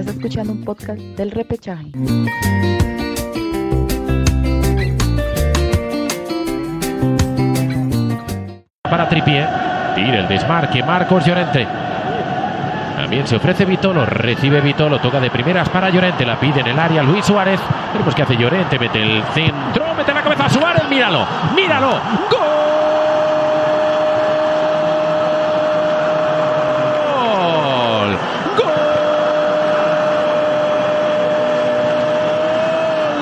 Estás escuchando un podcast del repechaje. Para Tripié. Tira el desmarque. Marcos Llorente. También se ofrece Vitolo. Recibe Vitolo. Toca de primeras para Llorente. La pide en el área Luis Suárez. Veremos qué hace Llorente. Mete el centro. Mete la cabeza a Suárez. Míralo. Míralo. ¡Gol! ¡Gol!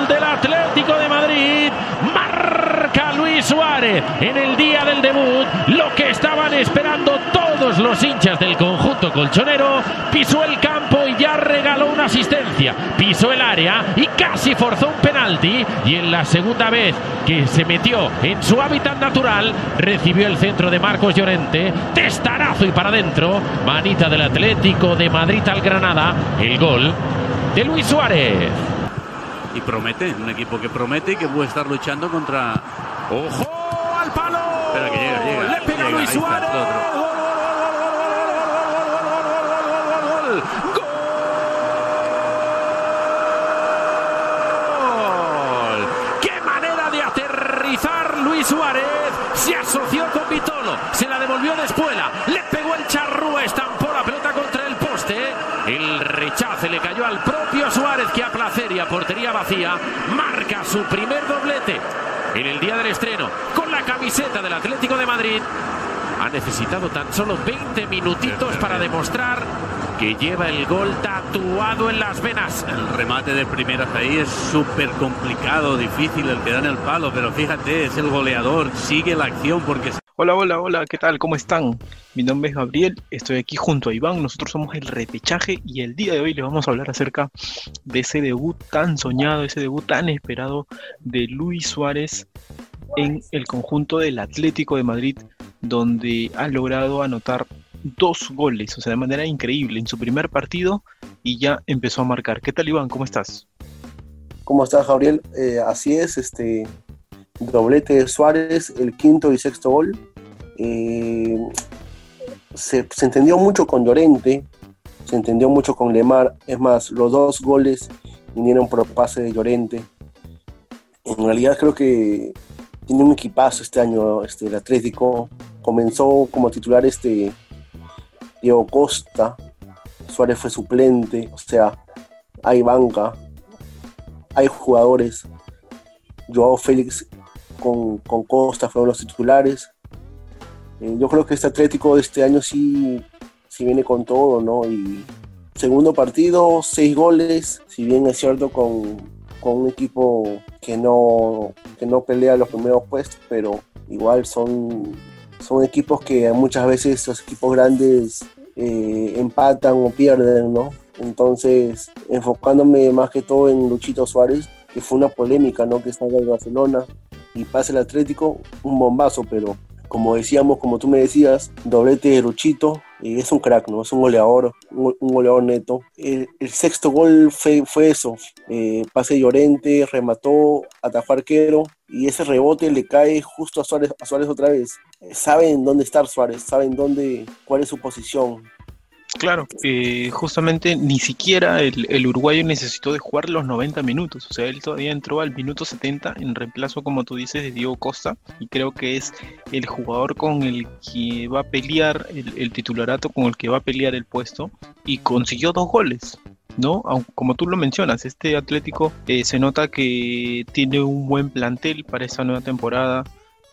Del Atlético de Madrid. Marca Luis Suárez en el día del debut. Lo que estaban esperando todos los hinchas del conjunto colchonero. Pisó el campo y ya regaló una asistencia. Pisó el área y casi forzó un penalti. Y en la segunda vez que se metió en su hábitat natural, recibió el centro de Marcos Llorente. Testarazo y para adentro. Manita del Atlético de Madrid al Granada. El gol de Luis Suárez. Y promete, un equipo que promete y que puede estar luchando contra. ¡Ojo al palo! Espera que llega, llega. Le pega llega, Luis está, Suárez. otro. ¡Gol! ¡Gol! ¡Qué manera de aterrizar Luis Suárez! Se asoció con Vitolo, se la devolvió de espuela, le pegó el charrúa, estampó la pelota contra el poste. El rechace le cayó al propio Suárez que a placer y a portería vacía marca su primer doblete en el día del estreno con la camiseta del Atlético de Madrid. Ha necesitado tan solo 20 minutitos para demostrar que lleva el gol tatuado en las venas. El remate de primeras ahí es súper complicado, difícil el que da en el palo, pero fíjate, es el goleador, sigue la acción porque Hola, hola, hola, ¿qué tal? ¿Cómo están? Mi nombre es Gabriel, estoy aquí junto a Iván, nosotros somos el repechaje y el día de hoy les vamos a hablar acerca de ese debut tan soñado, ese debut tan esperado de Luis Suárez en el conjunto del Atlético de Madrid, donde ha logrado anotar dos goles, o sea, de manera increíble en su primer partido y ya empezó a marcar. ¿Qué tal Iván? ¿Cómo estás? ¿Cómo estás, Gabriel? Eh, así es, este doblete de Suárez, el quinto y sexto gol. Eh, se, se entendió mucho con Llorente, se entendió mucho con Lemar. Es más, los dos goles vinieron por pase de Llorente. En realidad creo que tiene un equipazo este año este, el Atlético. Comenzó como titular este Diego Costa, Suárez fue suplente, o sea, hay banca, hay jugadores. Joao Félix con, con Costa fueron los titulares. Eh, yo creo que este Atlético de este año sí, sí viene con todo, ¿no? Y segundo partido, seis goles, si bien es cierto con, con un equipo que no, que no pelea los primeros puestos, pero igual son, son equipos que muchas veces los equipos grandes eh, empatan o pierden, ¿no? Entonces, enfocándome más que todo en Luchito Suárez, que fue una polémica, ¿no? Que salga el Barcelona y pase el Atlético, un bombazo, pero como decíamos, como tú me decías, doblete de Luchito, eh, es un crack, ¿no? Es un goleador, un, goleador neto. El, el, sexto gol fue, fue eso, eh, pase Llorente, remató, atajó arquero, y ese rebote le cae justo a Suárez, a Suárez otra vez. Eh, saben dónde estar Suárez, saben dónde, cuál es su posición. Claro, eh, justamente ni siquiera el, uruguayo necesitó de jugar los 90 minutos, o sea, él todavía entró al minuto 70 en reemplazo, como tú dices, de Diego Costa, y creo que es el jugador con el que va a pelear el, el titularato, con el que va a pelear el puesto, y consiguió dos goles. ¿no? Como tú lo mencionas, este Atlético eh, se nota que tiene un buen plantel para esta nueva temporada,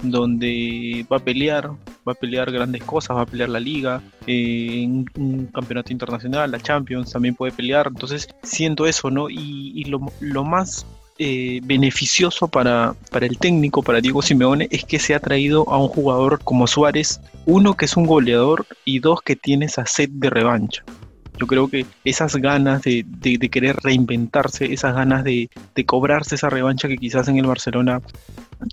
donde va a pelear, va a pelear grandes cosas, va a pelear la liga, eh, en un campeonato internacional, la Champions también puede pelear, entonces siento eso, ¿no? Y, lo, más eh, beneficioso para, para el técnico, para Diego Simeone, es que se ha traído a un jugador como Suárez, uno que es un goleador y dos que tiene esa sed de revancha. Yo creo que esas ganas de, de, de querer reinventarse, esas ganas de, de, cobrarse esa revancha que quizás en el Barcelona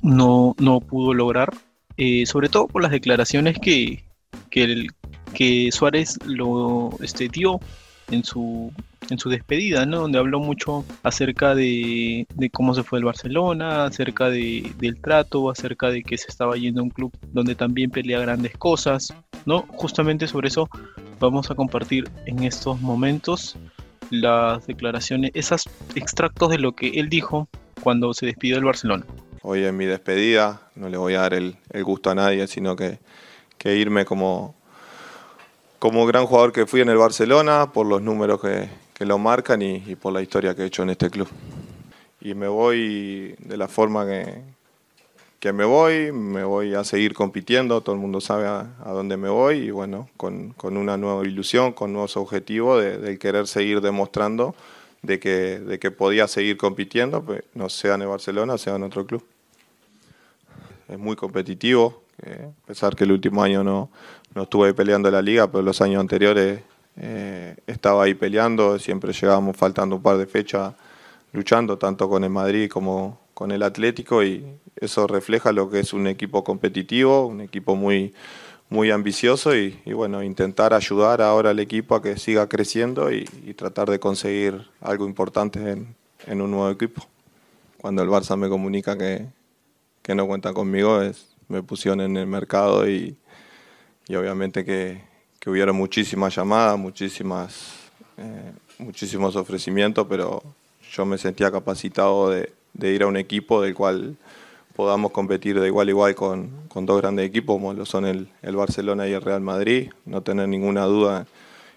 no, no pudo lograr, eh, sobre todo por las declaraciones que, que, el, que Suárez lo este, dio en su, en su despedida, ¿no? donde habló mucho acerca de, de cómo se fue el Barcelona, acerca de, del trato, acerca de que se estaba yendo a un club donde también pelea grandes cosas, ¿no? Justamente sobre eso vamos a compartir en estos momentos las declaraciones, esos extractos de lo que él dijo cuando se despidió del Barcelona. Hoy en mi despedida no le voy a dar el, gusto a nadie, sino que, que, irme como, como gran jugador que fui en el Barcelona, por los números que, que lo marcan y, por la historia que he hecho en este club. Y me voy de la forma que, que me voy, me voy a seguir compitiendo, todo el mundo sabe a, dónde me voy y bueno, con, con, una nueva ilusión, con nuevos objetivos de, querer seguir demostrando de que, de que podía seguir compitiendo, pues, no sea en el Barcelona, sea en otro club. Es muy competitivo, a pesar que el último año no, no estuve peleando la liga, pero los años anteriores eh, estaba ahí peleando, siempre llegábamos faltando un par de fechas luchando, tanto con el Madrid como con el Atlético, y eso refleja lo que es un equipo competitivo, un equipo muy, muy ambicioso y, bueno, intentar ayudar ahora al equipo a que siga creciendo y, tratar de conseguir algo importante en, un nuevo equipo. Cuando el Barça me comunica que, que no cuenta conmigo, es, me pusieron en el mercado y, y obviamente que, que hubiera muchísimas llamadas, muchísimas, eh, muchísimos ofrecimientos, pero yo me sentía capacitado de, ir a un equipo del cual podamos competir de igual a igual con, dos grandes equipos como lo son el, Barcelona y el Real Madrid, no tener ninguna duda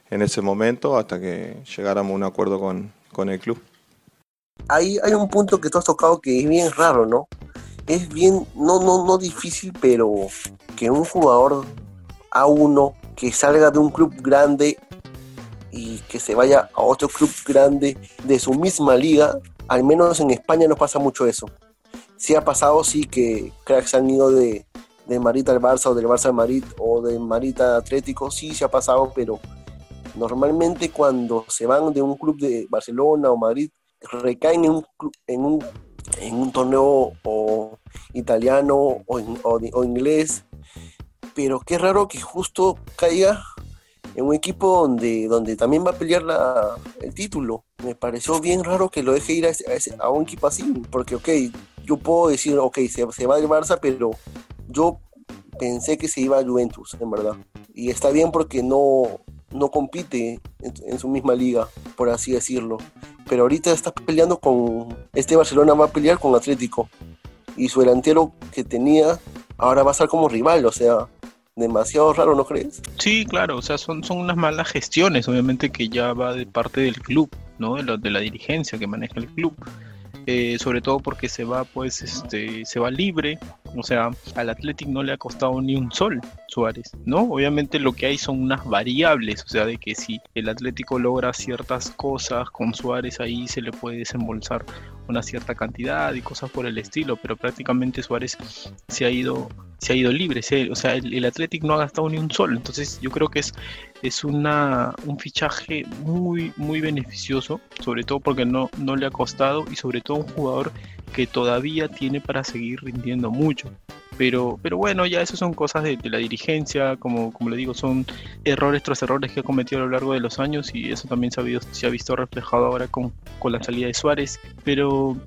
en ese momento hasta que llegáramos a un acuerdo con, el club. Hay, hay un punto que tú has tocado que es bien raro, ¿no? Es bien, no, no, no difícil, pero que un jugador a uno que salga de un club grande y que se vaya a otro club grande de su misma liga, al menos en España no pasa mucho eso. Sí ha pasado, sí, que cracks han ido de, de Marita al Barça o del Barça al Madrid o de Marita Atlético, sí se ha pasado, pero normalmente cuando se van de un club de Barcelona o Madrid, recaen en un, en un, en un torneo o italiano o, o inglés pero qué raro que justo caiga en un equipo donde, donde también va a pelear la, el título. Me pareció bien raro que lo deje ir a, un equipo así, porque, ok, yo puedo decir, ok, se, se va del Barça, pero yo pensé que se iba a Juventus, en verdad. Y está bien porque no, no compite en, su misma liga, por así decirlo. Pero ahorita está peleando con. Este Barcelona va a pelear con Atlético. Y su delantero que tenía ahora va a estar como rival, o sea, demasiado raro, ¿no crees? Sí, claro, o sea, son, son unas malas gestiones, obviamente que ya va de parte del club, ¿no? De la, de la dirigencia que maneja el club. Eh, sobre todo porque se va pues este se va libre o sea al Athletic no le ha costado ni un sol Suárez no obviamente lo que hay son unas variables o sea de que si el Atlético logra ciertas cosas con Suárez ahí se le puede desembolsar una cierta cantidad y cosas por el estilo pero prácticamente Suárez se ha ido se ha ido libre o sea el, Athletic no ha gastado ni un sol entonces yo creo que es es una, un fichaje muy, muy beneficioso, sobre todo porque no, no le ha costado y sobre todo un jugador que todavía tiene para seguir rindiendo mucho. Pero, pero bueno, ya eso son cosas de, la dirigencia, como, como le digo, son errores tras errores que ha cometido a lo largo de los años y eso también se ha, visto, se ha visto reflejado ahora con, con la salida de Suárez. Pero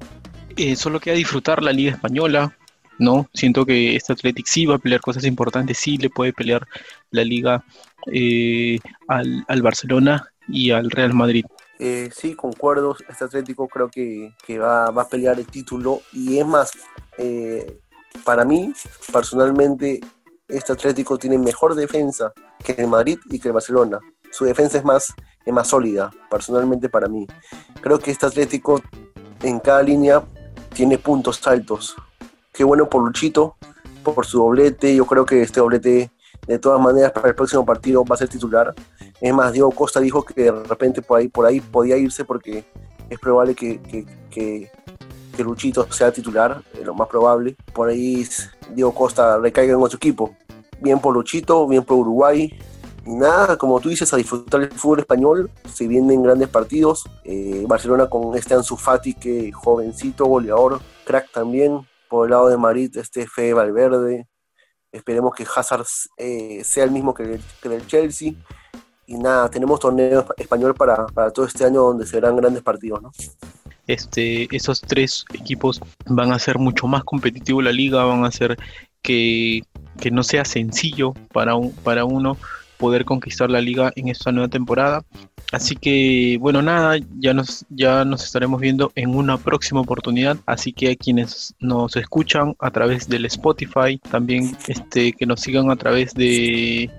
eh, solo queda disfrutar la Liga Española, ¿no? Siento que este Athletic sí va a pelear cosas importantes, sí le puede pelear la Liga eh, al, Barcelona y al Real Madrid. Eh, sí, concuerdo. Este Atlético creo que, va, a pelear el título. Y es más, eh, para mí, personalmente, este Atlético tiene mejor defensa que el Madrid y que el Barcelona. Su defensa es más, es más sólida, personalmente para mí. Creo que este Atlético en cada línea tiene puntos altos. Qué bueno por Luchito, por su doblete. Yo creo que este doblete de todas maneras para el próximo partido va a ser titular. Es más, Diego Costa dijo que de repente por ahí, por ahí podía irse porque es probable que, que, que, Luchito sea titular, lo más probable. Por ahí Diego Costa recaiga en otro equipo. Bien por Luchito, bien por Uruguay. Y nada, como tú dices, a disfrutar el fútbol español. Se vienen grandes partidos. Eh, Barcelona con este Ansu Fati, que jovencito, goleador, crack también. Por el lado de Madrid, este Fe Valverde, Esperemos que Hazard eh, sea el mismo que el, el, Chelsea. Y nada, tenemos torneo español para, todo este año donde serán grandes partidos, ¿no? Este, esos tres equipos van a hacer mucho más competitivo la liga, van a hacer que, no sea sencillo para, un, para uno poder conquistar la liga en esta nueva temporada. Así que, bueno, nada, ya nos, ya nos estaremos viendo en una próxima oportunidad. Así que a quienes nos escuchan a través del Spotify, también este, que nos sigan a través de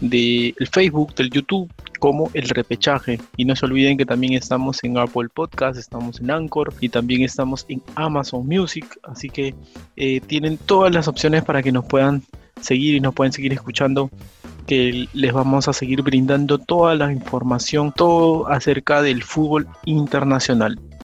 del Facebook, del YouTube, como el repechaje. Y no se olviden que también estamos en Apple Podcast, estamos en Anchor y también estamos en Amazon Music. Así que eh, tienen todas las opciones para que nos puedan seguir y nos pueden seguir escuchando que les vamos a seguir brindando toda la información, todo acerca del fútbol internacional.